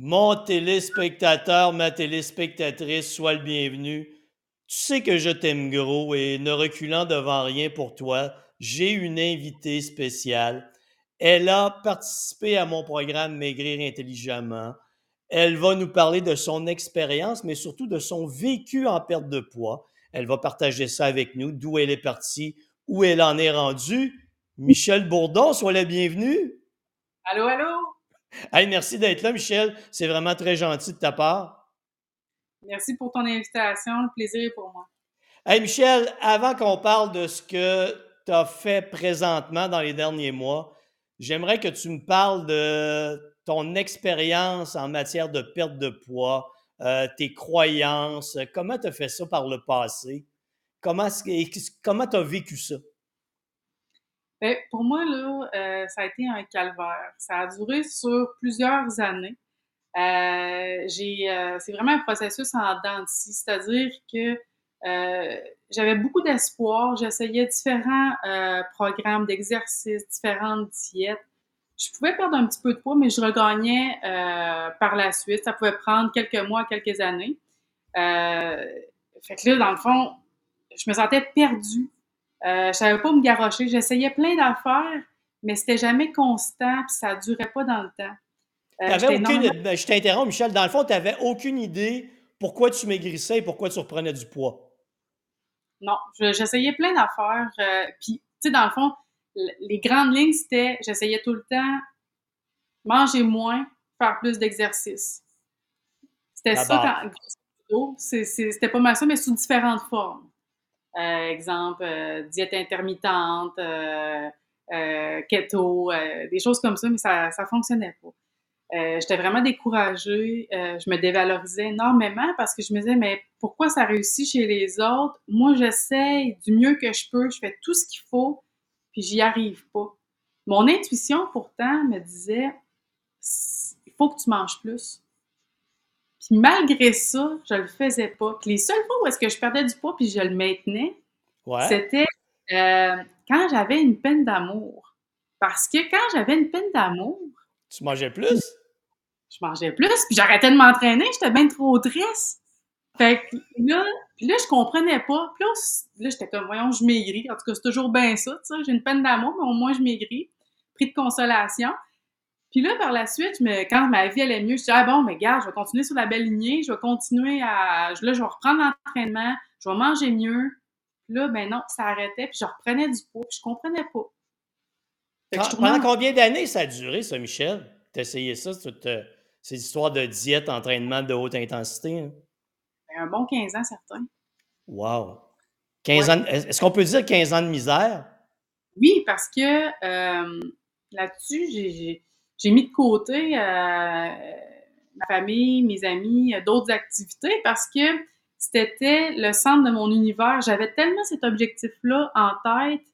Mon téléspectateur, ma téléspectatrice, sois le bienvenu. Tu sais que je t'aime gros et ne reculant devant rien pour toi, j'ai une invitée spéciale. Elle a participé à mon programme Maigrir intelligemment. Elle va nous parler de son expérience, mais surtout de son vécu en perte de poids. Elle va partager ça avec nous, d'où elle est partie, où elle en est rendue. Michel Bourdon, sois le bienvenu. Allô, allô? Hey, merci d'être là, Michel. C'est vraiment très gentil de ta part. Merci pour ton invitation. Le plaisir est pour moi. Hey, Michel, avant qu'on parle de ce que tu as fait présentement dans les derniers mois, j'aimerais que tu me parles de ton expérience en matière de perte de poids, euh, tes croyances, comment tu as fait ça par le passé? Comment comment tu as vécu ça? Ben, pour moi, là, euh, ça a été un calvaire. Ça a duré sur plusieurs années. Euh, j'ai, euh, c'est vraiment un processus en dents c'est-à-dire que j'avais beaucoup d'espoir. J'essayais différents programmes d'exercice, différentes diètes. Je pouvais perdre un petit peu de poids, mais je regagnais par la suite. Ça pouvait prendre quelques mois, quelques années. fait que là, dans le fond, je me sentais perdue euh, je savais pas me garrocher. J'essayais plein d'affaires, mais c'était jamais constant, puis ça durait pas dans le temps. Euh, aucune, ben, je t'interromps, Michel. Dans le fond, tu n'avais aucune idée pourquoi tu maigrissais et pourquoi tu reprenais du poids. Non, j'essayais plein d'affaires. Euh, puis, tu sais, dans le fond, les grandes lignes, c'était j'essayais tout le temps manger moins, faire plus d'exercice. C'était ça, quand, c'était pas mal ça, mais sous différentes formes. Euh, exemple, euh, diète intermittente, euh, keto, des choses comme ça, mais ça ne fonctionnait pas. J'étais vraiment découragée, je me dévalorisais énormément parce que je me disais, mais pourquoi ça réussit chez les autres? Moi, j'essaye du mieux que je peux, je fais tout ce qu'il faut, puis j'y arrive pas. Mon intuition, pourtant, me disait, il faut que tu manges plus. Puis malgré ça, je le faisais pas. les seules fois où est-ce que je perdais du poids puis je le maintenais, c'était euh, quand j'avais une peine d'amour. Parce que quand j'avais une peine d'amour... Tu mangeais plus? Je mangeais plus, puis j'arrêtais de m'entraîner, j'étais bien trop triste. Fait que là, puis là, je comprenais pas. Puis là, j'étais comme, voyons, je maigris. En tout cas, c'est toujours bien ça, tu sais. J'ai une peine d'amour, mais au moins, je maigris. Prix de consolation. Puis là, par la suite, quand ma vie allait mieux, je dis ah bon, mais gars, je vais continuer sur la belle lignée, je vais continuer à. Là, je vais reprendre l'entraînement, je vais manger mieux. Puis là, ben non, ça arrêtait, puis je reprenais du poids, puis je comprenais pas. pendant combien d'années ça a duré, ça, Michel? T'as essayé ça, toute, euh, ces histoires de diète, entraînement de haute intensité? Hein? Ben, un bon 15 ans, certain. Wow! 15 ans, est-ce qu'on peut dire 15 ans de misère? Oui, parce que euh, là-dessus, j'ai j'ai mis de côté euh, ma famille, mes amis, euh, d'autres activités parce que c'était le centre de mon univers. J'avais tellement cet objectif-là en tête,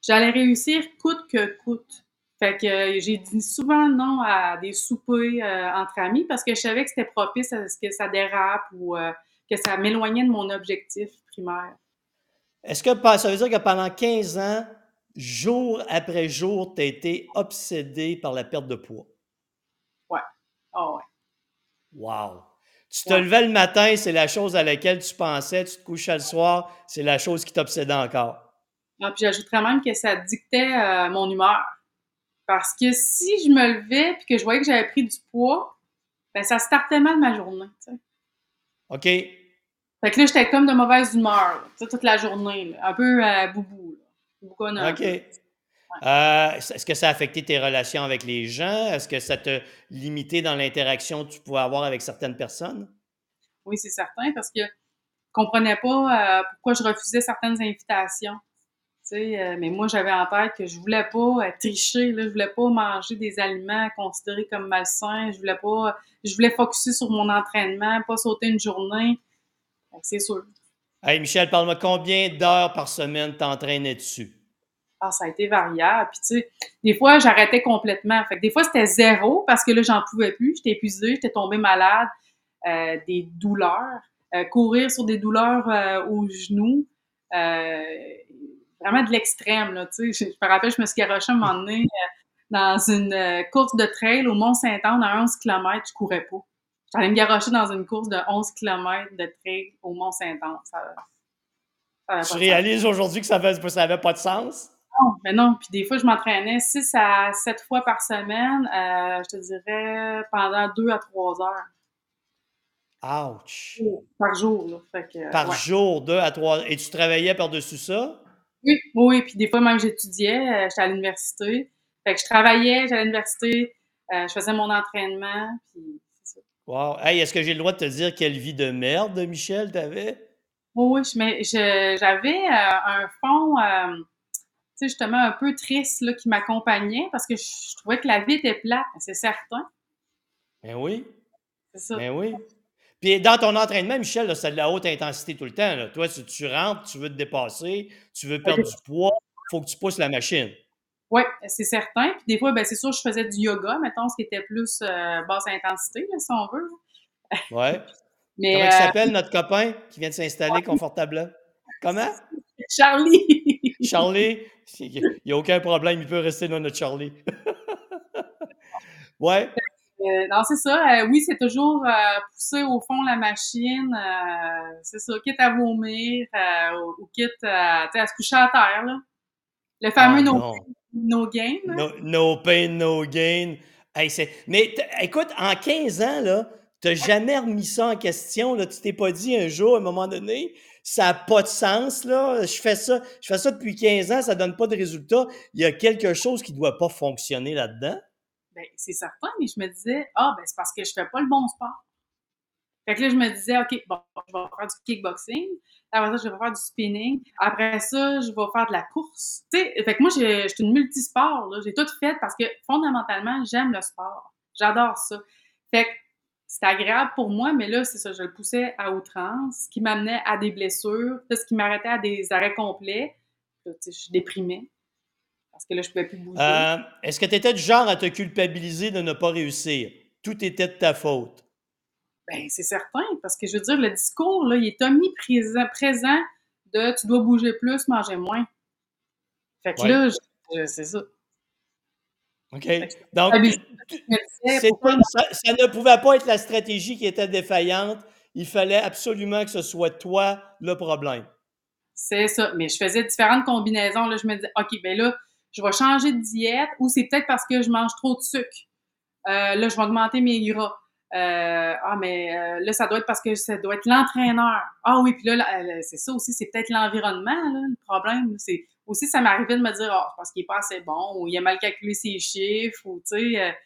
j'allais réussir coûte que coûte. Fait que euh, j'ai dit souvent non à des soupers entre amis parce que je savais que c'était propice à ce que ça dérape ou que ça m'éloignait de mon objectif primaire. Est-ce que ça veut dire que pendant 15 ans, jour après jour, tu as été obsédé par la perte de poids. Ouais. Oh, ouais. Wow. Tu te levais le matin, c'est la chose à laquelle tu pensais, tu te couchais le soir, c'est la chose qui t'obsédait encore. Ah, puis j'ajouterais même que ça dictait euh, mon humeur. Parce que si je me levais et que je voyais que j'avais pris du poids, ben ça startait mal ma journée. OK. Fait que là, j'étais comme de mauvaise humeur toute la journée, un peu euh, boubou. OK. Euh, est-ce que ça a affecté tes relations avec les gens? Est-ce que ça t'a limité dans l'interaction que tu pouvais avoir avec certaines personnes? Oui, c'est certain, parce que je comprenais pas euh, pourquoi je refusais certaines invitations. Euh, mais moi, j'avais en tête que je voulais pas tricher, là, je voulais pas manger des aliments considérés comme malsains, je voulais pas, je voulais focuser sur mon entraînement, pas sauter une journée. C'est sûr. Hey Michel, parle-moi combien d'heures par semaine t'entraînais dessus? Ah, ça a été variable. Puis, tu sais, des fois, j'arrêtais complètement. Fait des fois, c'était zéro parce que là, j'en pouvais plus. J'étais épuisée, j'étais tombée malade, euh, des douleurs, euh, courir sur des douleurs euh, aux genoux. vraiment de l'extrême, là, tu sais. Je, me rappelle, je me suis garochée un moment donné dans une course de trail au Mont-Saint-Anne à 11 km, je courais pas. J'allais me garocher dans une course de 11 km de trail au Mont-Saint-Anne. Ça, ça tu réalises aujourd'hui que ça n'avait pas de sens? Non, mais non. Puis des fois, je m'entraînais 6 à 7 fois par semaine, euh, je te dirais pendant 2 à 3 heures. Ouch! Par jour, là. Fait que, par jour, 2 à 3 Et tu travaillais par-dessus ça? Oui, oui. Puis des fois, même, j'étudiais. Euh, j'étais à l'université. Fait que je travaillais, j'allais à l'université, euh, je faisais mon entraînement, puis. Wow! Hey, est-ce que j'ai le droit de te dire quelle vie de merde, Michel, t'avais? Oui, oui, j'avais un fond sais, justement, un peu triste, là, qui m'accompagnait parce que je, trouvais que la vie était plate, c'est certain. Ben oui. C'est ça. Ben oui. Puis dans ton entraînement, Michel, c'est de la haute intensité tout le temps. Là. Toi, si tu rentres, tu veux te dépasser, tu veux perdre du poids, il faut que tu pousses la machine. Oui, c'est certain. Puis des fois, ben, c'est sûr, je faisais du yoga, mettons, ce qui était plus euh, basse intensité, si on veut. Oui. Mais, Comment il euh, s'appelle notre copain qui vient de s'installer confortablement? Comment? Charlie. Charlie, il n'y a aucun problème, il peut rester dans notre Charlie. ouais. Euh, non, c'est ça. Euh, oui, c'est toujours euh, pousser au fond la machine. c'est ça, quitte à vomir ou, quitte à, se coucher à terre. Là. Le fameux ah, no, no gain. No, pain, no gain. mais écoute, en 15 ans, là, tu n'as jamais remis ça en question. Là. Tu t'es pas dit un jour, à un moment donné, ça n'a pas de sens, là. Je fais ça, je fais ça depuis 15 ans, ça donne pas de résultat. Il y a quelque chose qui doit pas fonctionner là-dedans. Ben, c'est certain, mais je me disais, ah, ben, c'est parce que je fais pas le bon sport. Fait que là, je me disais, OK, bon, je vais faire du kickboxing. Après ça, je vais faire du spinning. Après ça, je vais faire de la course. Tu sais, fait que moi, je suis une multisport, là. J'ai tout fait parce que fondamentalement, j'aime le sport. J'adore ça. Fait que c'était agréable pour moi, mais là, c'est ça, je le poussais à outrance, ce qui m'amenait à des blessures, ce qui m'arrêtait à des arrêts complets. je déprimais parce que là, je ne pouvais plus bouger. Euh, est-ce que tu étais du genre à te culpabiliser de ne pas réussir? Tout était de ta faute. Bien, c'est certain, parce que je veux dire, le discours, là, il est omniprésent présent de tu dois bouger plus, manger moins. Fait que là, c'est ça. OK. Donc, ça, ne pouvait pas être la stratégie qui était défaillante. Il fallait absolument que ce soit toi le problème. C'est ça. Mais je faisais différentes combinaisons. Là, je me disais, OK, ben là, je vais changer de diète ou c'est peut-être parce que je mange trop de sucre. Euh, là, je vais augmenter mes gras. Euh, ah, mais euh, là, ça doit être parce que ça doit être l'entraîneur. Ah oui, puis là, c'est ça aussi, c'est peut-être l'environnement, le problème. C'est aussi, ça m'arrivait de me dire, ah, parce qu'il n'est pas assez bon, ou il a mal calculé ses chiffres, ou tu sais,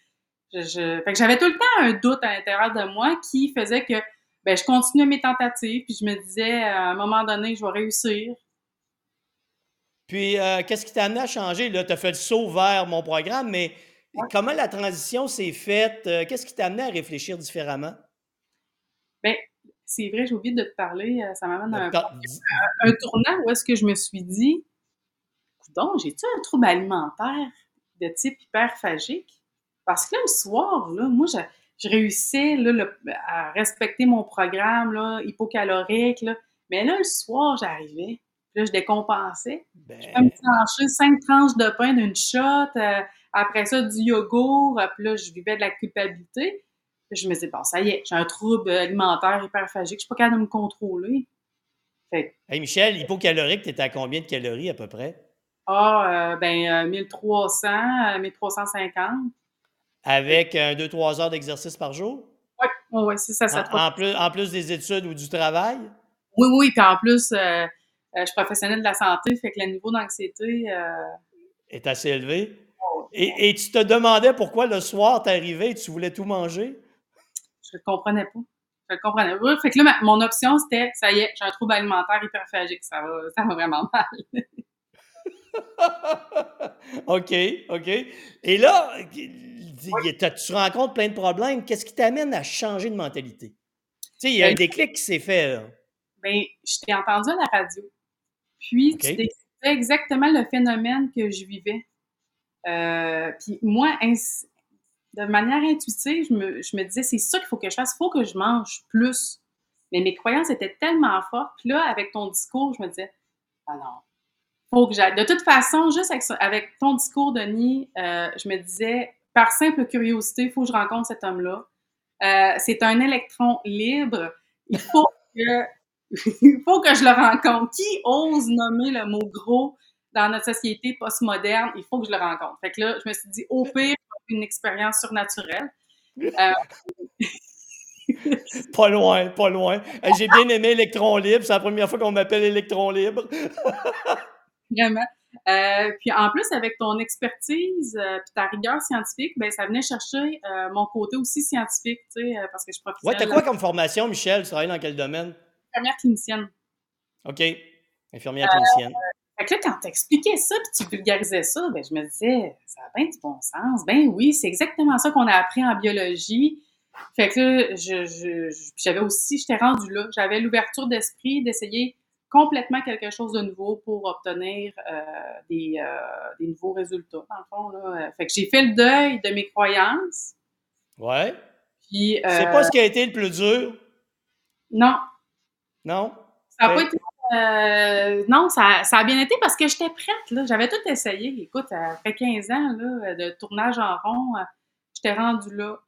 je, Fait que j'avais tout le temps un doute à l'intérieur de moi qui faisait que, ben, je continuais mes tentatives, puis je me disais, à un moment donné, je vais réussir. Puis, qu'est-ce qui t'a amené à changer? Tu as fait le saut vers mon programme, mais Comment la transition s'est faite? Euh, qu'est-ce qui t'a amené à réfléchir différemment? Bien, c'est vrai, j'ai oublié de te parler. Euh, ça m'amène à un, tournant où est-ce que je me suis dit, donc, j'ai-tu un trouble alimentaire de type hyperphagique? Parce que là, le soir, là, moi, je, réussissais à respecter mon programme là, hypocalorique, là, mais là, le soir, j'arrivais, là, je décompensais. Ben... Je me trancher cinq tranches de pain d'une shot, euh, après ça, du yogourt, puis là, je vivais de la culpabilité. Je me disais, bon, ça y est, j'ai un trouble alimentaire hyperphagique, je suis pas capable de me contrôler. Fait Hey Michel, hypocalorique, tu étais à combien de calories à peu près? Ah, euh, ben, 1300, euh, 1350. Euh, Avec un 2-3 heures d'exercice par jour? Oui, oui, c'est ça. ça en, plus, en plus des études ou du travail? Oui, oui, puis en plus, je suis professionnelle de la santé, fait que le niveau d'anxiété... est assez élevé? Et, tu te demandais pourquoi le soir t'arrivais et tu voulais tout manger? Je ne comprenais pas. Je le comprenais pas. Fait que là, mon option, c'était, ça y est, j'ai un trouble alimentaire hyperphagique. Ça va, ça va vraiment mal. OK, OK. Et là, tu rencontres plein de problèmes? Qu'est-ce qui t'amène à changer de mentalité? Tu sais, il y a un ben, déclic qui s'est fait. Là. Bien, je t'ai entendu à la radio. Puis, tu décrivais exactement le phénomène que je vivais. Euh, puis moi, de manière intuitive, je me, disais, c'est ça qu'il faut que je fasse, il faut que je mange plus. Mais mes croyances étaient tellement fortes. Puis là, avec ton discours, je me disais, ah non, faut que j'aille. De toute façon, juste avec, ton discours, Denis, euh, je me disais, par simple curiosité, il faut que je rencontre cet homme-là. Euh, c'est un électron libre. Il faut que, il faut que je le rencontre. Qui ose nommer le mot gros dans notre société postmoderne? Il faut que je le rencontre. Fait que là, je me suis dit, au pire, une expérience surnaturelle. Euh, pas loin, pas loin. J'ai bien aimé Électron Libre. C'est la première fois qu'on m'appelle Électron Libre. Vraiment. Euh, puis en plus, avec ton expertise euh, ta rigueur scientifique, ben ça venait chercher euh, mon côté aussi scientifique, tu sais, parce que je suis Ouais, t'as quoi comme formation, Michel? Tu travailles dans quel domaine? Infirmière clinicienne. OK. Infirmière clinicienne. Fait que là, quand t'expliquais ça, puis tu vulgarisais ça, ben je me disais, ça a bien du bon sens. Ben oui, c'est exactement ça qu'on a appris en biologie. Fait que je, j'avais aussi, j'étais rendue là. J'avais l'ouverture d'esprit d'essayer complètement quelque chose de nouveau pour obtenir euh, des, euh, des, nouveaux résultats, dans le fond. Là. Fait que j'ai fait le deuil de mes croyances. Ouais. Puis. C'est pas ce qui a été le plus dur? Non. Non? Ça n'a pas été. Euh, non, ça, ça, a bien été parce que j'étais prête. Là. J'avais tout essayé. Écoute, après 15 ans là, de tournage en rond, j'étais rendue là.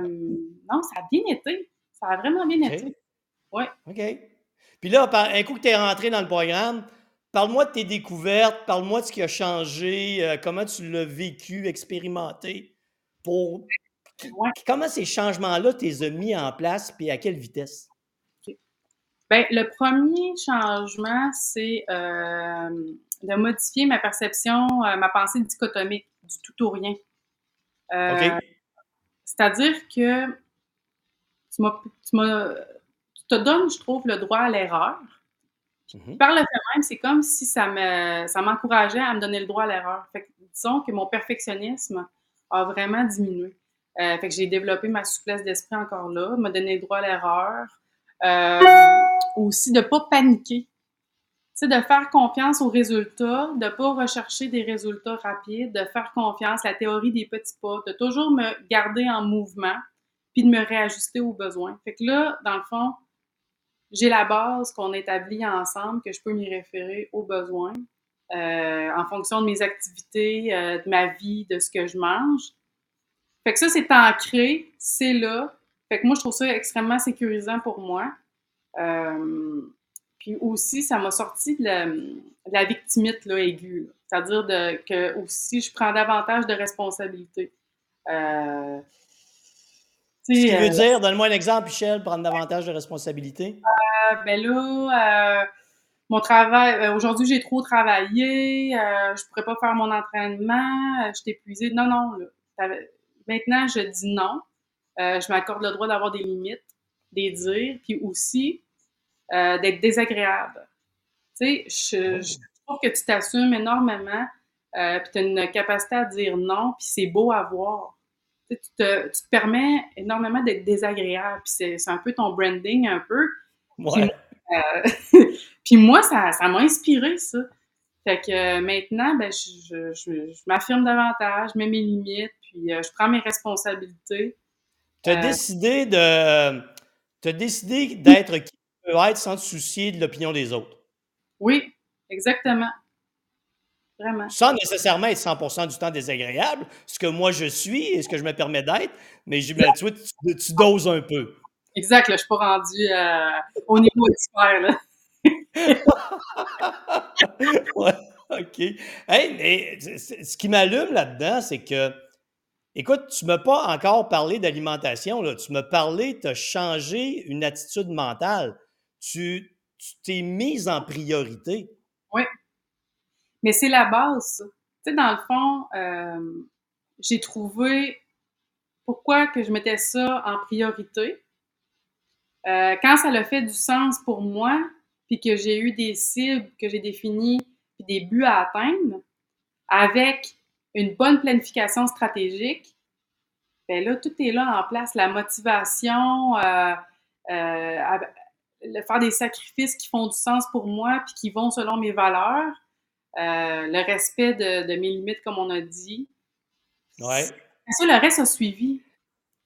non, ça a bien été. Ça a vraiment bien été. Oui. OK. Puis là, un coup que tu es rentré dans le programme, parle-moi de tes découvertes, parle-moi de ce qui a changé, euh, comment tu l'as vécu, expérimenté, pour comment ces changements-là tu les as mis en place, puis à quelle vitesse? Bien, le premier changement, c'est euh, de modifier ma perception, euh, ma pensée dichotomique du tout ou rien. C'est-à-dire que tu m'as te donne, je trouve, le droit à l'erreur. Mhm. Par le fait même, c'est comme si ça me, ça m'encourageait à me donner le droit à l'erreur. Fait que, disons que mon perfectionnisme a vraiment diminué. Euh, fait que j'ai développé ma souplesse d'esprit encore là, me donner le droit à l'erreur. Euh, aussi de ne pas paniquer. Tu de faire confiance aux résultats, de ne pas rechercher des résultats rapides, de faire confiance à la théorie des petits pas, de toujours me garder en mouvement, puis de me réajuster aux besoins. Fait que là, dans le fond, j'ai la base qu'on établit ensemble, que je peux m'y référer aux besoins euh, en fonction de mes activités, euh, de ma vie, de ce que je mange. Fait que ça, c'est ancré, c'est là. Fait que moi, je trouve ça extrêmement sécurisant pour moi. Euh, puis aussi, ça m'a sorti de la, de la victimite là, aiguë. C'est-à-dire que aussi, je prends davantage de responsabilités. Euh, ce qui veut euh, dire, donne-moi un exemple, Michel, prendre davantage de responsabilités. Euh, ben là, euh, mon travail, aujourd'hui, j'ai trop travaillé, je pourrais pas faire mon entraînement, je suis épuisée. Non, non. maintenant, je dis non. je m'accorde le droit d'avoir des limites, des dires, puis aussi d'être désagréable. Tu sais, je, trouve que tu t'assumes énormément, puis tu as une capacité à dire non, puis c'est beau à voir tu te, permets énormément d'être désagréable. Puis c'est un peu ton branding, un peu. Euh, puis, moi, ça m'a inspiré, ça. Fait que euh, maintenant, ben, je, m'affirme davantage, je mets mes limites, puis euh, je prends mes responsabilités. Tu as décidé de. Tu as décidé d'être qui tu veux être sans te soucier de l'opinion des autres. Oui, exactement. Sans nécessairement être 100% du temps désagréable, ce que moi je suis et ce que je me permets d'être, mais je, ben, tu, tu, doses un peu. Exact, là, je suis pas rendu euh, au niveau expert. Là. ouais, OK. Hey, mais ce qui m'allume là-dedans, c'est que, écoute, tu ne m'as pas encore parlé d'alimentation. Tu m'as parlé, tu as changé une attitude mentale. Tu t'es mise en priorité. Oui. Mais c'est la base, Tu sais, dans le fond, euh, j'ai trouvé pourquoi que je mettais ça en priorité. Euh, quand ça a fait du sens pour moi, puis que j'ai eu des cibles que j'ai définies, puis des buts à atteindre, avec une bonne planification stratégique, ben là, tout est là en place. La motivation, euh, euh faire des sacrifices qui font du sens pour moi, puis qui vont selon mes valeurs, euh, le respect de, mes limites, comme on a dit. Ouais. Ça, le reste a suivi.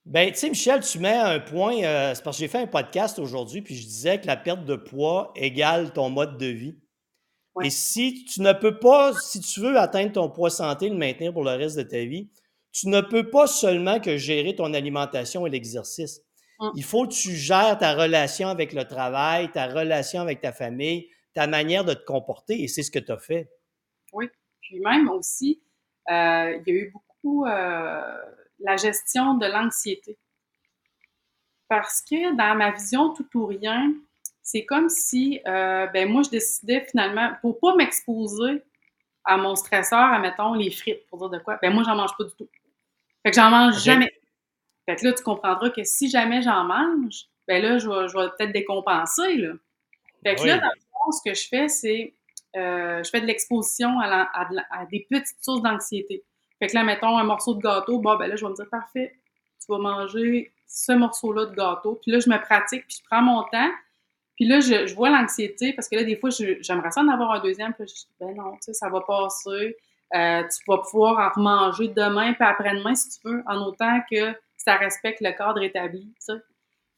Ben, tu sais, Michel, tu mets un point, c'est parce que j'ai fait un podcast aujourd'hui, puis je disais que la perte de poids égale ton mode de vie. Et si tu ne peux pas, si tu veux atteindre ton poids santé, le maintenir pour le reste de ta vie, tu ne peux pas seulement que gérer ton alimentation et l'exercice. Mmh. Il faut que tu gères ta relation avec le travail, ta relation avec ta famille, ta manière de te comporter, et c'est ce que tu as fait. Oui, puis même aussi, euh, il y a eu beaucoup euh, la gestion de l'anxiété. Parce que dans ma vision tout ou rien, c'est comme si, euh, ben moi, je décidais finalement, pour pas m'exposer à mon stresseur, admettons, les frites, pour dire de quoi, ben moi, j'en mange pas du tout. Fait que j'en mange jamais. Fait que là, tu comprendras que si jamais j'en mange, ben là, je vais, je vais peut-être décompenser, là. Fait que là, dans le fond, ce que je fais, c'est, euh, je fais de l'exposition à, à, des petites sources d'anxiété. Fait que là, mettons un morceau de gâteau, bon, ben là, je vais me dire, parfait, tu vas manger ce morceau-là de gâteau. Puis là, je me pratique, puis je prends mon temps. Puis là, je, vois l'anxiété parce que là, des fois, j'aimerais ça en avoir un deuxième. Puis je dis, ben non, tu sais, ça va passer. Euh, tu vas pouvoir en remanger demain puis après-demain si tu veux, en autant que ça respecte le cadre établi, tu sais.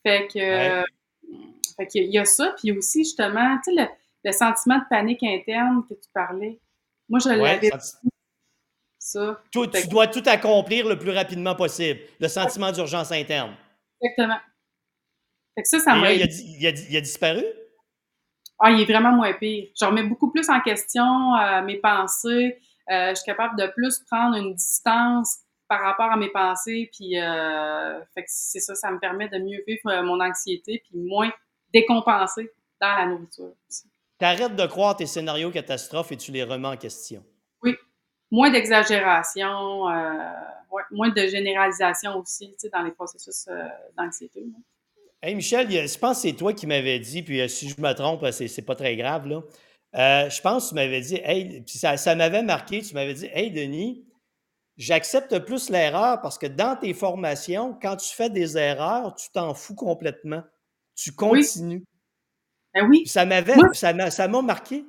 Fait que, fait qu'il y a ça. Puis aussi, justement, tu sais, le, sentiment de panique interne que tu parlais. Moi, je l'avais ça. tu dois tout accomplir le plus rapidement possible. Le sentiment d'urgence interne. Exactement. Fait que ça, ça m'a. Il, il, il, a disparu? Ah, il est vraiment moins pire. Je remets beaucoup plus en question euh, mes pensées. Euh, je suis capable de plus prendre une distance par rapport à mes pensées. Puis, euh, fait que c'est ça, ça me permet de mieux vivre mon anxiété puis moins décompenser dans la nourriture. Tu arrêtes de croire tes scénarios catastrophes et tu les remets en question. Oui, moins d'exagération, euh, moins de généralisation aussi dans les processus euh, d'anxiété. Hey Michel, je pense que c'est toi qui m'avais dit, puis euh, si je me trompe, c'est pas très grave, là. je pense que tu m'avais dit, hey, puis ça, ça m'avait marqué, tu m'avais dit, hey Denis, j'accepte plus l'erreur parce que dans tes formations, quand tu fais des erreurs, tu t'en fous complètement. Tu continues. Ben oui. Ça m'avait, ça m'a marqué.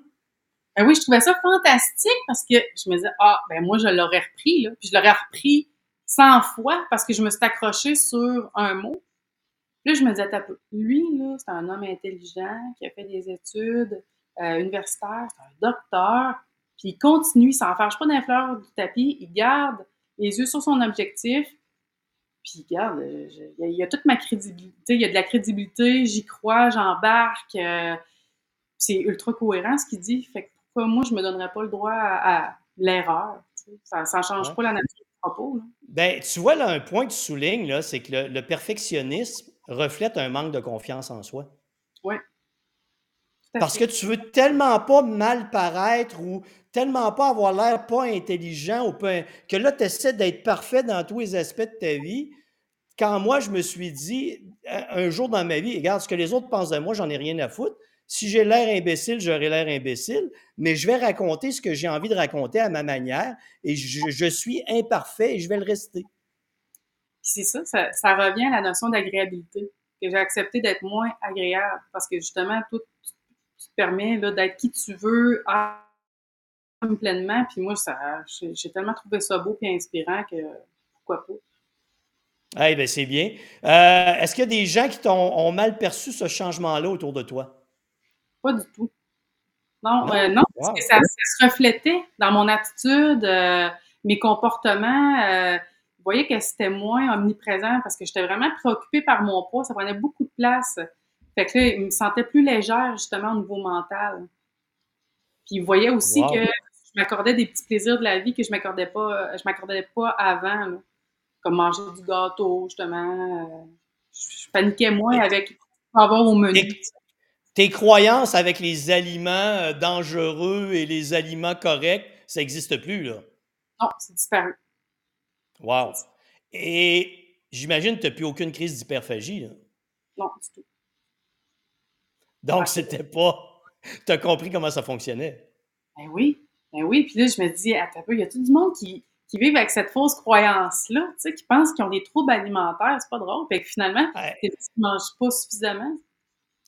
Ben oui, je trouvais ça fantastique parce que je me disais, ah, ben moi, je l'aurais repris, là. Puis je l'aurais repris 100 fois parce que je me suis accrochée sur un mot. Là, je me disais, lui, là, c'est un homme intelligent qui a fait des études euh, universitaires, c'est un docteur, puis il continue, il s'en fâche pas d'un fleur du tapis, il garde les yeux sur son objectif, puis regarde, il y a toute ma crédibilité, il y a de la crédibilité, j'y crois, j'embarque, euh, c'est ultra cohérent ce qu'il dit, fait que moi, je me donnerais pas le droit à, l'erreur. Ça ne change pas la nature du propos. Ben, tu vois, là, un point que tu soulignes, c'est que le, perfectionnisme reflète un manque de confiance en soi. Oui. Parce que tu veux tellement pas mal paraître ou tellement pas avoir l'air pas intelligent ou que là, tu essaies d'être parfait dans tous les aspects de ta vie. Quand moi, je me suis dit, un jour dans ma vie, regarde, ce que les autres pensent de moi, j'en ai rien à foutre. Si j'ai l'air imbécile, j'aurai l'air imbécile, mais je vais raconter ce que j'ai envie de raconter à ma manière et je, suis imparfait et je vais le rester. C'est ça, ça, revient à la notion d'agréabilité, que j'ai accepté d'être moins agréable parce que justement, tout, te permet d'être qui tu veux pleinement. Puis moi, j'ai tellement trouvé ça beau et inspirant que pourquoi pas. Eh bien, c'est bien. Euh, est-ce qu'il y a des gens qui ont mal perçu ce changement-là autour de toi? Pas du tout. Non, non, euh, parce que ça, se reflétait dans mon attitude, euh, mes comportements. Euh, vous voyez que c'était moins omniprésent parce que j'étais vraiment préoccupée par mon poids. Ça prenait beaucoup de place. Fait que là, il me sentait plus légère, justement, au niveau mental. Puis vous voyez aussi que je m'accordais des petits plaisirs de la vie que je m'accordais pas, je m'accordais pas avant. Comme manger du gâteau, justement. je, paniquais moins avec avoir au menu. Tes croyances avec les aliments euh, dangereux et les aliments corrects, ça n'existe plus, là? Non, c'est disparu. Wow. Et j'imagine que tu n'as plus aucune crise d'hyperphagie, là. Non, du tout. Donc, c'était pas. Tu as compris comment ça fonctionnait. Ben oui. Ben oui. Puis là, je me dis, attends peu, il y a tout le monde qui, qui vivent avec cette fausse croyance-là, tu sais, qui pensent qu'ils ont des troubles alimentaires, c'est pas drôle. Fait que finalement, ils ne mangent pas suffisamment.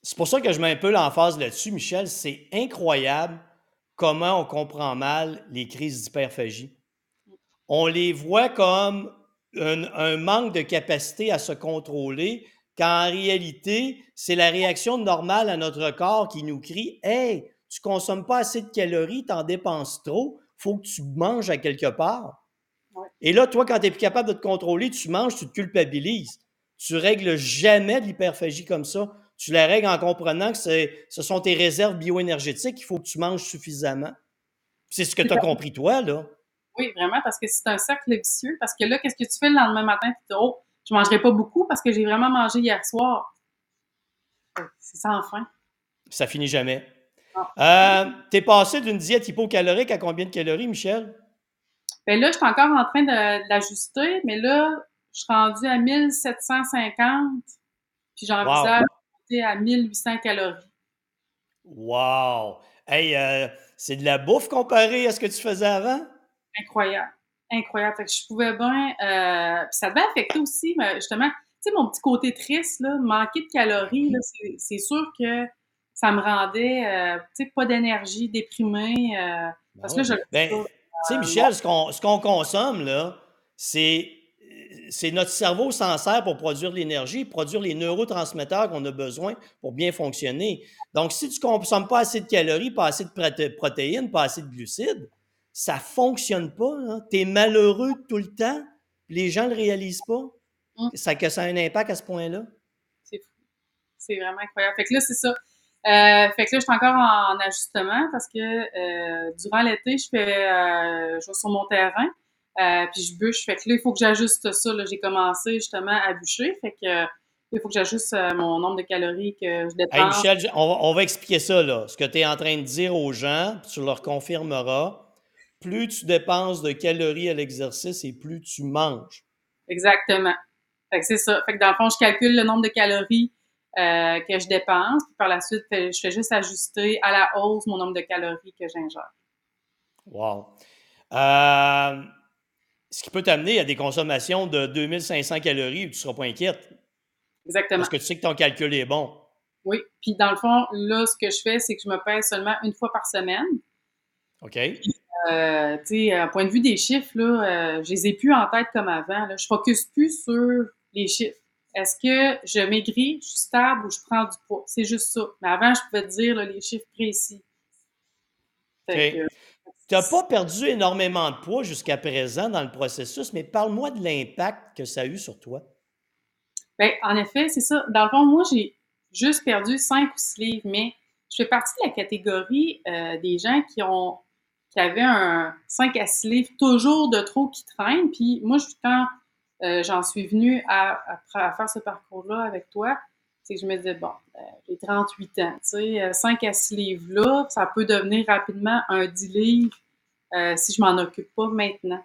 C'est pour ça que je mets un peu l'emphase là-dessus, Michel. C'est incroyable comment on comprend mal les crises d'hyperphagie. On les voit comme un, manque de capacité à se contrôler, quand en réalité, c'est la réaction normale à notre corps qui nous crie Hey, tu ne consommes pas assez de calories, tu en dépenses trop, il faut que tu manges à quelque part. Et là, toi, quand tu n'es plus capable de te contrôler, tu manges, tu te culpabilises. Tu règles jamais de l'hyperphagie comme ça. Tu la règles en comprenant que ce sont tes réserves bioénergétiques, il faut que tu manges suffisamment. C'est ce que tu as compris, toi, là. Oui, vraiment, parce que c'est un cercle vicieux. Parce que là, qu'est-ce que tu fais le lendemain matin? Tu dis, oh, je ne mangerai pas beaucoup parce que j'ai vraiment mangé hier soir. C'est sans fin. Ça finit jamais. Euh, tu es passé d'une diète hypocalorique à combien de calories, Michel? Ben là, je suis encore en train de, l'ajuster, mais là, je suis rendue à 1750, puis j'envisage wow. à 1800 calories. Wow! Hey, euh, c'est de la bouffe comparé à ce que tu faisais avant? Incroyable. Incroyable. Fait que je pouvais bien. Euh, puis ça devait affecter aussi, justement, tu sais, mon petit côté triste, là, manquer de calories, c'est sûr que ça me rendait, euh, tu sais, pas d'énergie, déprimé. Euh, parce que je. Ben, tu sais, Michel, ce qu'on consomme, là, c'est c'est notre cerveau s'en sert pour produire de l'énergie, produire les neurotransmetteurs qu'on a besoin pour bien fonctionner. Donc, si tu ne consommes pas assez de calories, pas assez de protéines, pas assez de glucides, ça ne fonctionne pas. Tu es malheureux tout le temps, les gens ne le réalisent pas. Mmh. Ça, que ça a un impact à ce point-là. C'est fou. C'est vraiment incroyable. Fait que là, c'est ça. Euh, fait que là, je suis encore en, ajustement parce que euh, durant l'été, je fais euh, je vais sur mon terrain, puis je bûche. Fait que là, il faut que j'ajuste ça. J'ai commencé justement à bûcher. Fait que il faut que j'ajuste mon nombre de calories que je dépense. Hey Michel, on va, expliquer ça, là. Ce que tu es en train de dire aux gens, tu leur confirmeras. Plus tu dépenses de calories à l'exercice et plus tu manges. Exactement. Fait que c'est ça. Fait que dans le fond, je calcule le nombre de calories euh, que je dépense. Puis par la suite, je fais juste ajuster à la hausse mon nombre de calories que j'ingère. Wow. Euh, ce qui peut t'amener à des consommations de 2500 calories où tu ne seras pas inquiète. Exactement. Parce que tu sais que ton calcul est bon. Oui. Puis dans le fond, là, ce que je fais, c'est que je me pèse seulement une fois par semaine. OK. Euh, tu sais, point de vue des chiffres, là, euh, je les ai plus en tête comme avant. Là. Je focus plus sur les chiffres. Est-ce que je maigris, je suis stable ou je prends du poids? C'est juste ça. Mais avant, je pouvais te dire les chiffres précis. tu n'as pas perdu énormément de poids jusqu'à présent dans le processus, mais parle-moi de l'impact que ça a eu sur toi. Bien, en effet, c'est ça. Dans le fond, moi, j'ai juste perdu 5 ou 6 livres, mais je fais partie de la catégorie euh, des gens qui ont qui avaient un 5 à 6 livres toujours de trop qui traînent. Puis moi, je, quand euh, j'en suis venue à, à, faire ce parcours-là avec toi, c'est que je me disais, bon, euh, j'ai 38 ans, tu sais, 5 euh, à 6 livres-là, ça peut devenir rapidement un 10 livres si je m'en occupe pas maintenant.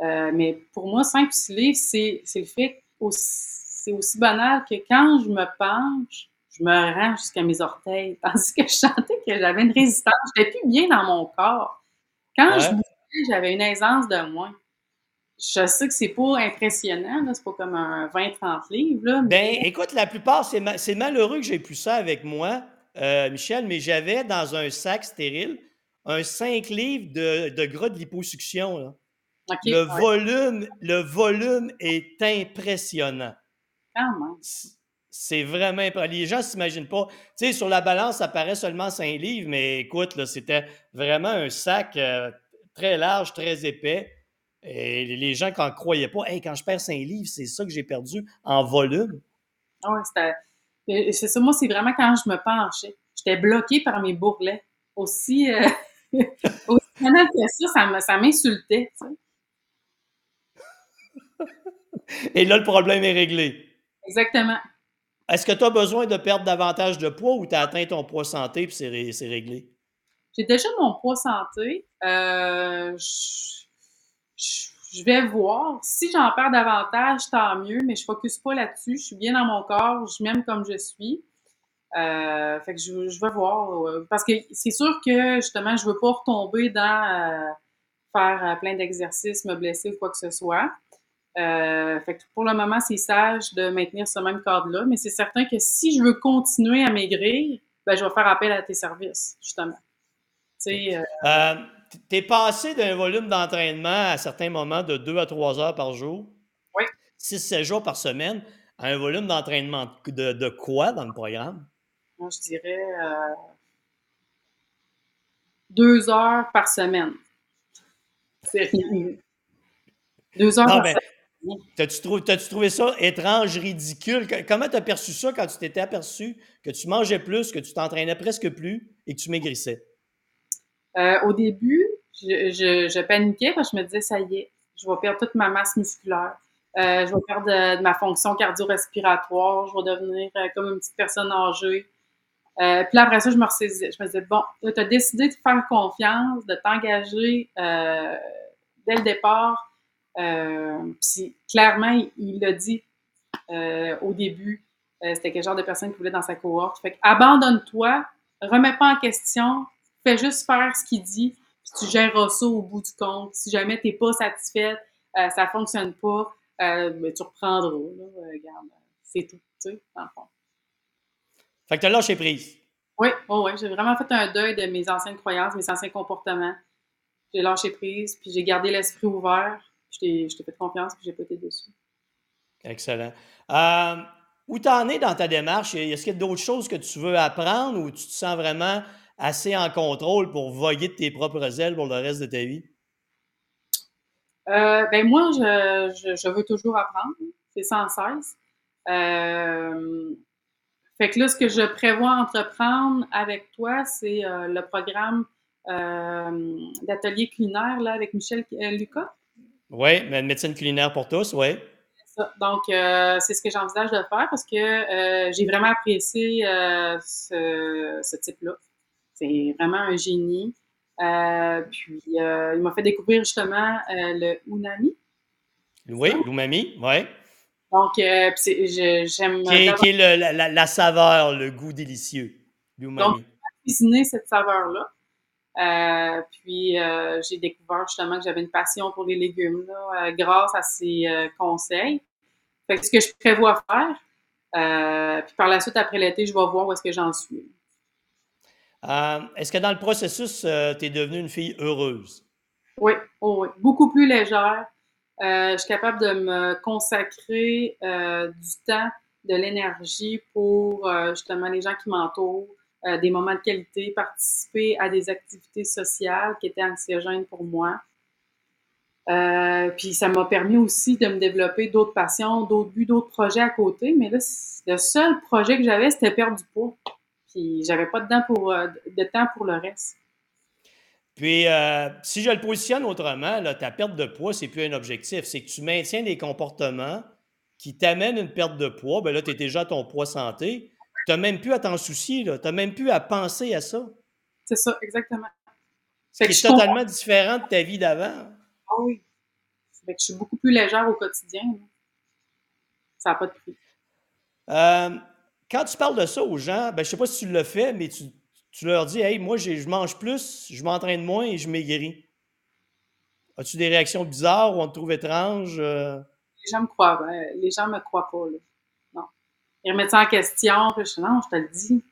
mais pour moi, 5 ou 6 livres, c'est, le fait c'est aussi banal que quand je me penche, je me rends jusqu'à mes orteils. Tandis que je sentais que j'avais une résistance. Je n'étais plus bien dans mon corps. Quand je bougeais, j'avais une aisance de moins je sais que c'est pas impressionnant, c'est pas comme un 20-30 livres. Là, Ben, écoute, la plupart, c'est, malheureux que j'ai plus ça avec moi, euh, Michel, mais j'avais dans un sac stérile un 5 livres de, de gras de liposuction. le, volume, le volume est impressionnant. C'est vraiment impressionnant. Les gens ne s'imaginent pas. Tu sais, sur la balance, ça paraît seulement 5 livres, mais écoute, là, c'était vraiment un sac euh, très large, très épais. Et les gens qui n'en croyaient pas, hey, quand je perds 5 livres, c'est ça que j'ai perdu en volume. Oui, c'était. C'est ça, moi, c'est vraiment quand je me penchais. J'étais bloquée par mes bourrelets. Aussi, euh... aussi que ça, ça m'insultait. Et là, le problème est réglé. Exactement. Est-ce que tu as besoin de perdre davantage de poids ou tu as atteint ton poids santé et c'est réglé? J'ai déjà mon poids santé. Euh, je vais voir. Si j'en perds davantage, tant mieux, mais je ne focus pas là-dessus. Je suis bien dans mon corps, je m'aime comme je suis. Euh, fait que je, je vais voir. parce que c'est sûr que justement, je ne veux pas retomber dans euh, faire plein d'exercices, me blesser ou quoi que ce soit. Fait que pour le moment, c'est sage de maintenir ce même cadre-là, mais c'est certain que si je veux continuer à maigrir, ben, je vais faire appel à tes services, justement. Tu sais, tu es passé d'un volume d'entraînement à certains moments de 2 à 3 heures par jour, oui. 6-7 jours par semaine, à un volume d'entraînement de, quoi dans le programme? Moi, je dirais. Euh, deux heures par semaine. C'est rien. Deux heures Non, par semaine. T'as-tu trou- t'as-tu trouvé ça étrange, ridicule? Comment t'as perçu ça quand tu t'étais aperçu que tu mangeais plus, que tu t'entraînais presque plus et que tu maigrissais? Euh, au début, je, je, paniquais parce que je me disais, ça y est, je vais perdre toute ma masse musculaire. Euh, je vais perdre de ma fonction cardio-respiratoire. Je vais devenir euh, comme une petite personne âgée. Euh, puis après ça, je me ressaisissais. Je me disais, bon, tu as décidé de faire confiance, de t'engager euh, dès le départ. Euh, puis clairement, il- l'a dit euh, au début. Euh, C'était quel genre de personne qui voulait dans sa cohorte. Fait que abandonne-toi, remets pas en question, fais juste faire ce qu'il dit, puis tu géreras ça au bout du compte. Si jamais t'es pas satisfaite, euh, ça fonctionne pas, euh, ben, tu reprendras. Là, Euh, regarde, c'est tout, tu sais, dans le fond. Fait que t'as lâché prise. Oui, oui, oui. J'ai vraiment fait un deuil de mes anciennes croyances, mes anciens comportements. J'ai lâché prise, puis j'ai gardé l'esprit ouvert. Je t'ai fait confiance, puis j'ai été déçue. Excellent. Euh, où t'en es dans ta démarche? Est-ce qu'il y a d'autres choses que tu veux apprendre ou tu te sens vraiment assez en contrôle pour voguer de tes propres ailes pour le reste de ta vie? Euh, ben moi, je, je, je veux toujours apprendre. C'est sans cesse. Euh, fait que là, ce que je prévois entreprendre avec toi, c'est euh, le programme euh, d'atelier culinaire là, avec Michel Lucas. Oui, médecine culinaire pour tous, oui. Ça. Donc, euh, c'est ce que j'envisage de faire parce que euh, j'ai vraiment apprécié euh, ce, ce type-là. C'est vraiment un génie. Puis, il m'a fait découvrir justement le unami. Oui, l'umami, oui. Donc, j'aime Qui est, qui est le- la, saveur, le goût délicieux. L'umami. cuisiner cette saveur-là. Euh, puis, euh, j'ai découvert justement que j'avais une passion pour les légumes là, euh, grâce à ces conseils. Fait que ce que je prévois faire, puis par la suite, après l'été, je vais voir où est-ce que j'en suis. Est-ce que dans le processus, tu es devenue une fille heureuse? Oui, oh oui, beaucoup plus légère. Je suis capable de me consacrer du temps, de l'énergie pour justement les gens qui m'entourent, euh, des moments de qualité, participer à des activités sociales qui étaient anxiogènes pour moi. Euh, puis ça m'a permis aussi de me développer d'autres passions, d'autres buts, d'autres projets à côté. Mais là, le seul projet que j'avais, c'était perdre du poids. Puis j'avais pas de temps pour, euh, de temps pour le reste. Puis, si je le positionne autrement, là, ta perte de poids, c'est plus un objectif. C'est que tu maintiens des comportements qui t'amènent une perte de poids. Ben là, tu es déjà à ton poids santé. Tu n'as même plus à t'en soucier. Tu n'as même plus à penser à ça. C'est ça, exactement. Ce Fait qui que est je comprends. totalement différent de ta vie d'avant. Ah oui. Fait que je suis beaucoup plus légère au quotidien. Ça n'a pas de prix. Euh, quand tu parles de ça aux gens, ben, je ne sais pas si tu le fais, mais tu, tu leur dis Hey, moi, je mange plus, je m'entraîne moins et je maigris. As-tu des réactions bizarres ou on te trouve étrange? Euh, Les gens me croient, ben, les gens me croient pas, là. Ils remettent ça en question, puis je dis, non, je te le dis.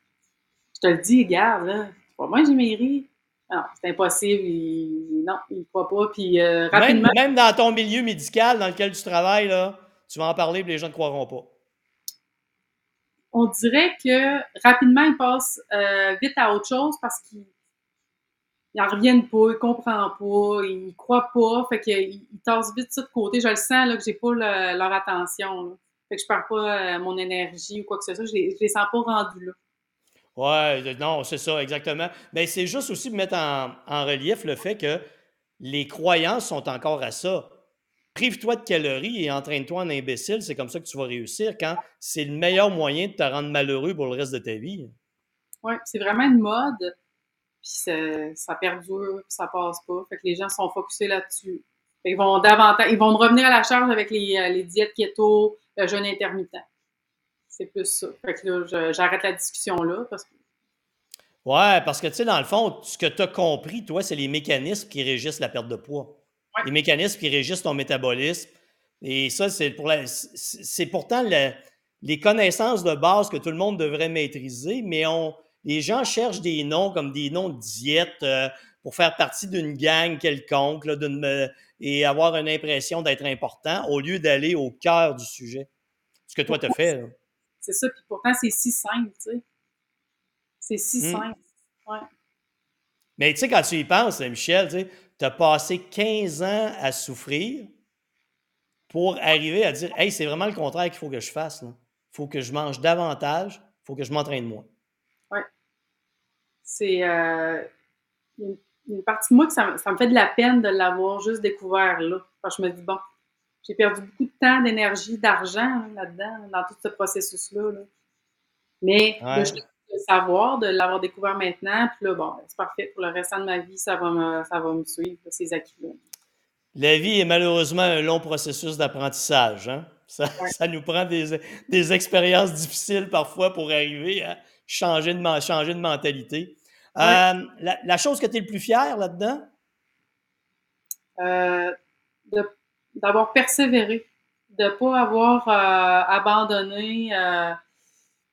Je te le dis, regarde, là. C'est pas moi j'ai maigri. Non, c'est impossible. Non, ils ne croient pas. Puis euh, même, rapidement, même dans ton milieu médical dans lequel tu travailles, là, tu vas en parler et les gens ne croiront pas. on dirait que rapidement, ils passent euh, vite à autre chose parce qu'ils n'en reviennent pas, ils comprennent pas, ils croient pas, fait qu'ils ils tassent vite ça de côté. Je le sens là, que j'ai pas le- leur attention. là. Fait que je perds pas euh, mon énergie ou quoi que ce soit. Je les, je les sens pas rendus là. Ouais, non, c'est ça, exactement. Mais c'est juste aussi de mettre en, en relief le fait que les croyances sont encore à ça. Prive-toi de calories et entraîne-toi en imbécile, c'est comme ça que tu vas réussir quand c'est le meilleur moyen de te rendre malheureux pour le reste de ta vie. Ouais, c'est vraiment une mode, puis ça, ça perdure, puis ça passe pas. Fait que les gens sont focusés là-dessus. Qu'ils vont davantage, ils vont me revenir à la charge avec les, euh, les diètes keto, le jeûne intermittent. C'est plus ça. Fait que là, j'arrête la discussion là parce que Ouais, parce que tu sais, dans le fond, ce que tu as compris, toi, c'est les mécanismes qui régissent la perte de poids. Ouais. Les mécanismes qui régissent ton métabolisme. Et ça, c'est pour la- c'est pourtant le- les connaissances de base que tout le monde devrait maîtriser, mais on, les gens cherchent des noms comme des noms de diète euh, pour faire partie d'une gang quelconque là, d'une, euh, et avoir une impression d'être important au lieu d'aller au cœur du sujet. Ce que toi, tu as fait. c'est ça. Puis pourtant, c'est si simple, tu sais. C'est si Mm. simple. Ouais. Mais tu sais, quand tu y penses, Michel, tu as passé 15 ans à souffrir pour arriver à dire Hey, c'est vraiment le contraire qu'il faut que je fasse. Il faut que je mange davantage, il faut que je m'entraîne moins. Oui. C'est. Euh, une, partie de moi que ça, me fait de la peine de l'avoir juste découvert là. Parce que je me dis Bon, j'ai perdu beaucoup de temps, d'énergie, d'argent là-dedans, dans tout ce processus-là. Mais de savoir, de l'avoir découvert maintenant, puis là, bon, c'est parfait. Pour le restant de ma vie, ça va me, ça va me suivre, ces acquis-là. La vie est malheureusement un long processus d'apprentissage. Hein? Ça, ça, nous prend des, des, expériences difficiles parfois pour arriver à changer de, changer de mentalité. Euh, la, chose que tu es le plus fier là-dedans? Euh, d'avoir persévéré, de ne pas avoir euh, abandonné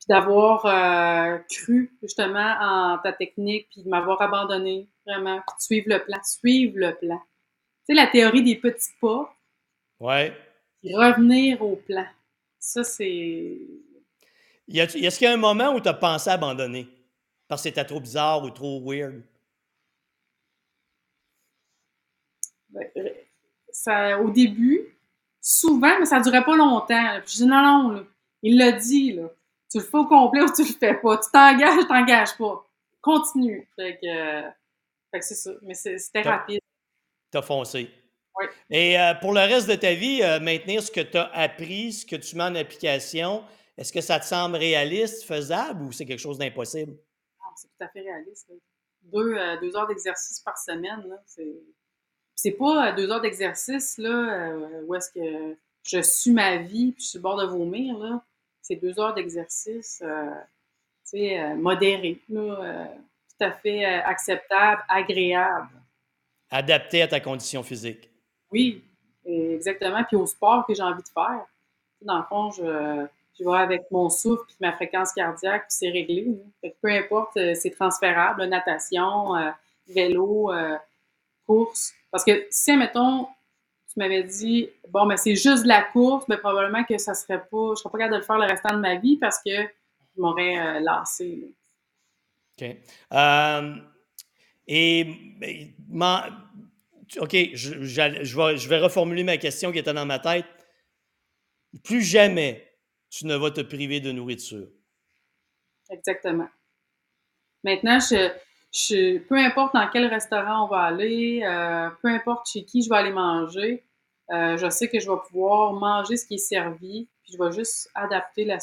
puis d'avoir euh, cru justement en ta technique, puis de m'avoir abandonné, vraiment, puis de suivre le plan, suivre le plan. Tu sais, la théorie des petits pas. Ouais. Revenir au plan. Ça, c'est. Est-ce qu'il y a un moment où tu as pensé abandonner? Parce que c'était trop bizarre ou trop weird? Ben, euh, ça, au début, souvent, mais ça ne durait pas longtemps. Puis je dis non, non, il l'a dit, là tu le fais au complet ou tu le fais pas? Tu t'engages, tu t'engages pas. Continue. Fait que, c'est ça. Mais c'était rapide. T'as foncé. Oui. Et euh, pour le reste de ta vie, euh, maintenir ce que tu as appris, ce que tu mets en application, est-ce que ça te semble réaliste, faisable ou c'est quelque chose d'impossible? C'est tout à fait réaliste. Deux, euh, deux, heures d'exercice par semaine, c'est. C'est pas deux heures d'exercice là, où est-ce que je suis ma vie puis je suis bord de vomir. Là c'est deux heures d'exercice euh, euh, modéré, euh, tout à fait acceptable, agréable. Adapté à ta condition physique. Oui, exactement. Puis au sport que j'ai envie de faire. Dans le fond, je, je vais avec mon souffle puis ma fréquence cardiaque, puis c'est réglé. peu importe, c'est transférable, natation, vélo, course. Parce que si, mettons, tu m'avais dit, bon, mais c'est juste de la course, mais probablement que ça serait pas, je serais pas capable de le faire le restant de ma vie parce que je m'aurais euh, lassé. OK. Euh, et, OK, je, je, vais, je vais reformuler ma question qui était dans ma tête. Plus jamais tu ne vas te priver de nourriture. Exactement. Maintenant, je, je, peu importe dans quel restaurant on va aller, euh, peu importe chez qui je vais aller manger, euh, je sais que je vais pouvoir manger ce qui est servi, puis je vais juste adapter la,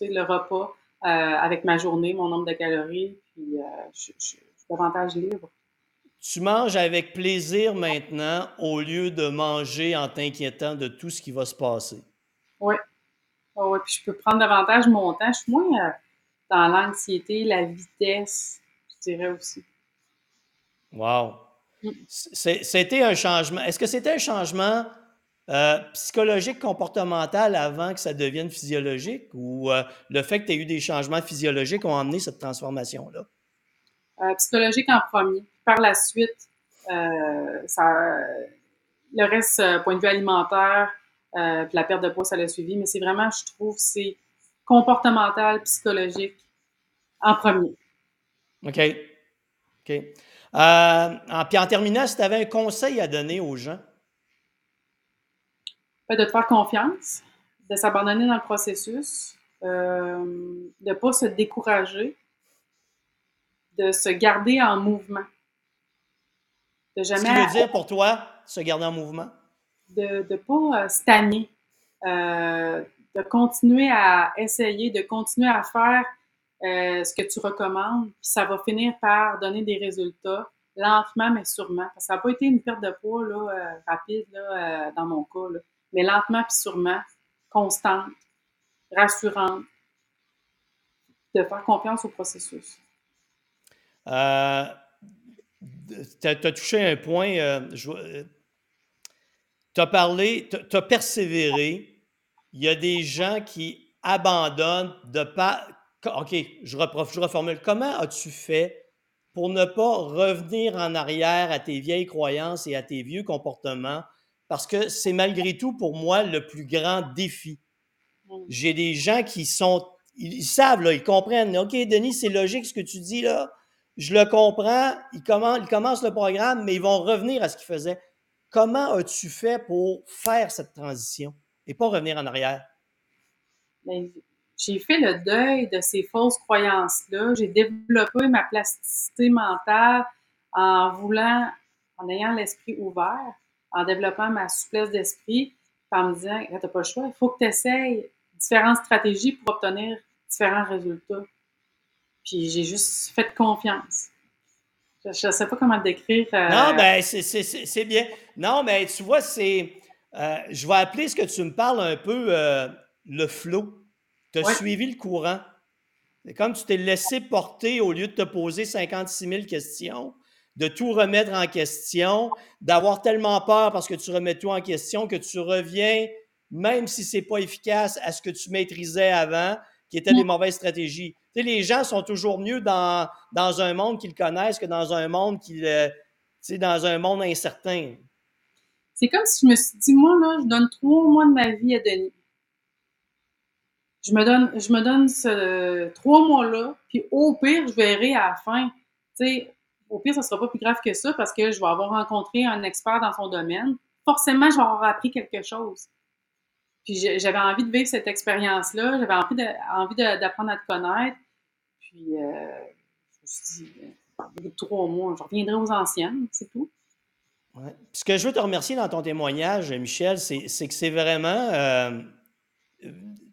le repas euh, avec ma journée, mon nombre de calories, puis je, je, suis davantage libre. Tu manges avec plaisir maintenant au lieu de manger en t'inquiétant de tout ce qui va se passer. Oui. Oui, puis je peux prendre davantage mon temps. Je suis moins dans l'anxiété, la vitesse dirais aussi. Wow. Mm. C'était un changement. Est-ce que c'était un changement euh, psychologique, comportemental avant que ça devienne physiologique? Ou euh, le fait que tu aies eu des changements physiologiques ont amené cette transformation-là? Euh, psychologique en premier. Par la suite, ça, le reste, point de vue alimentaire, puis la perte de poids, ça l'a suivi. Mais c'est vraiment, je trouve, c'est comportemental, psychologique en premier. OK. OK. Euh, puis en terminant, si tu avais un conseil à donner aux gens? Ben, de te faire confiance, de s'abandonner dans le processus, euh, de ne pas se décourager, de se garder en mouvement. De jamais. Ce qui veut dire pour toi, se garder en mouvement? De ne pas euh, stagner, de continuer à essayer, de continuer à faire euh, ce que tu recommandes, puis ça va finir par donner des résultats lentement mais sûrement. ça n'a pas été une perte de poids là, euh, rapide là, euh, dans mon cas, là. mais lentement puis sûrement, constante, rassurante, de faire confiance au processus. tu as, touché un point. Tu as parlé, tu as persévéré. Il y a des gens qui abandonnent de pas OK, je, je reformule. Comment as-tu fait pour ne pas revenir en arrière à tes vieilles croyances et à tes vieux comportements? Parce que c'est malgré tout pour moi le plus grand défi. Mmh. J'ai des gens qui sont, ils savent, là, ils comprennent. OK, Denis, c'est logique ce que tu dis là. je le comprends, ils commencent, le programme, mais ils vont revenir à ce qu'ils faisaient. Comment as-tu fait pour faire cette transition et pas revenir en arrière? Ben, j'ai fait le deuil de ces fausses croyances-là. J'ai développé ma plasticité mentale en voulant, en ayant l'esprit ouvert, en développant ma souplesse d'esprit, en me disant, tu n'as pas le choix, il faut que tu essayes différentes stratégies pour obtenir différents résultats. Puis j'ai juste fait confiance. Je ne sais pas comment le décrire. Euh, non, ben c'est bien. Non, mais tu vois, c'est. Euh, je vais appeler ce que tu me parles un peu euh, le flow. Tu as suivi le courant. C'est comme tu t'es laissé porter au lieu de te poser 56 000 questions, de tout remettre en question, d'avoir tellement peur parce que tu remets tout en question que tu reviens, même si ce n'est pas efficace, à ce que tu maîtrisais avant, qui étaient des mauvaises stratégies. Les gens sont toujours mieux dans, un monde qu'ils connaissent que dans un monde qui, euh, dans un incertain. C'est comme si je me suis dit, moi, là, je donne trois mois de ma vie à Denis. Je me donne, je ce trois mois-là, puis au pire, je verrai à la fin. Au pire, ça sera pas plus grave que ça parce que je vais avoir rencontré un expert dans son domaine. Forcément, je vais avoir appris quelque chose. Puis j'avais envie de vivre cette expérience-là, j'avais envie, envie d'apprendre à te connaître. Puis euh, je me suis dit, euh, trois mois, je reviendrai aux anciennes, c'est tout. Ce que je veux te remercier dans ton témoignage, Michel, c'est que c'est vraiment euh,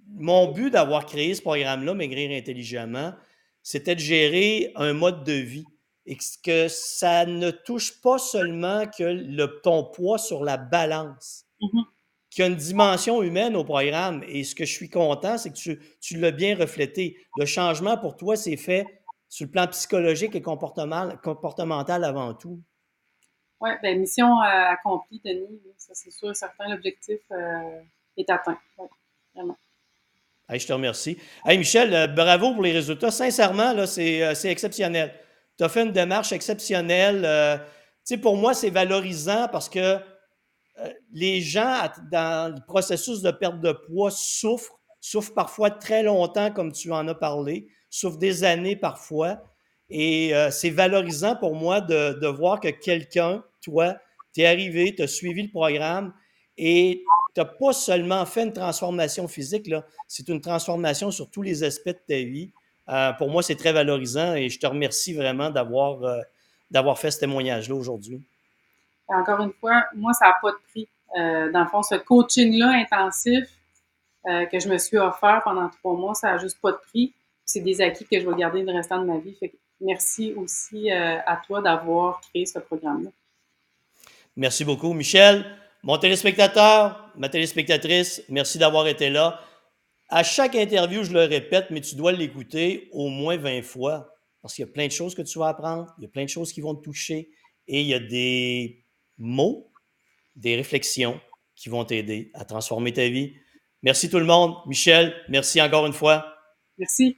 mon but d'avoir créé ce programme-là, Maigrir intelligemment, c'était de gérer un mode de vie et que ça ne touche pas seulement que le, ton poids sur la balance. Mm-hmm qu'il y a une dimension humaine au programme. Et ce que je suis content, c'est que tu, tu l'as bien reflété. Le changement pour toi, c'est fait sur le plan psychologique et comportemental avant tout. Oui, bien, mission euh, accomplie, Denis. Ça, c'est sûr, certain, l'objectif euh, est atteint. Oui, vraiment. je te remercie. Hey, Michel, euh, bravo pour les résultats. Sincèrement, là, c'est, exceptionnel. Tu as fait une démarche exceptionnelle. tu sais, pour moi, c'est valorisant parce que les gens dans le processus de perte de poids souffrent, souffrent parfois très longtemps, comme tu en as parlé, souffrent des années parfois. Et euh, c'est valorisant pour moi de, voir que quelqu'un, toi, tu es arrivé, tu as suivi le programme et tu n'as pas seulement fait une transformation physique, c'est une transformation sur tous les aspects de ta vie. Euh, pour moi, c'est très valorisant et je te remercie vraiment d'avoir, d'avoir fait ce témoignage-là aujourd'hui encore une fois, moi, ça n'a pas de prix. Euh, dans le fond, ce coaching-là intensif euh, que je me suis offert pendant trois mois, ça n'a juste pas de prix. C'est des acquis que je vais garder le restant de ma vie. merci aussi euh, à toi d'avoir créé ce programme-là. Merci beaucoup, Michel. Mon téléspectateur, ma téléspectatrice, merci d'avoir été là. À chaque interview, je le répète, mais tu dois l'écouter au moins 20 fois parce qu'il y a plein de choses que tu vas apprendre, il y a plein de choses qui vont te toucher et il y a des mots, des réflexions qui vont t'aider à transformer ta vie. Merci tout le monde. Michel, merci encore une fois. Merci.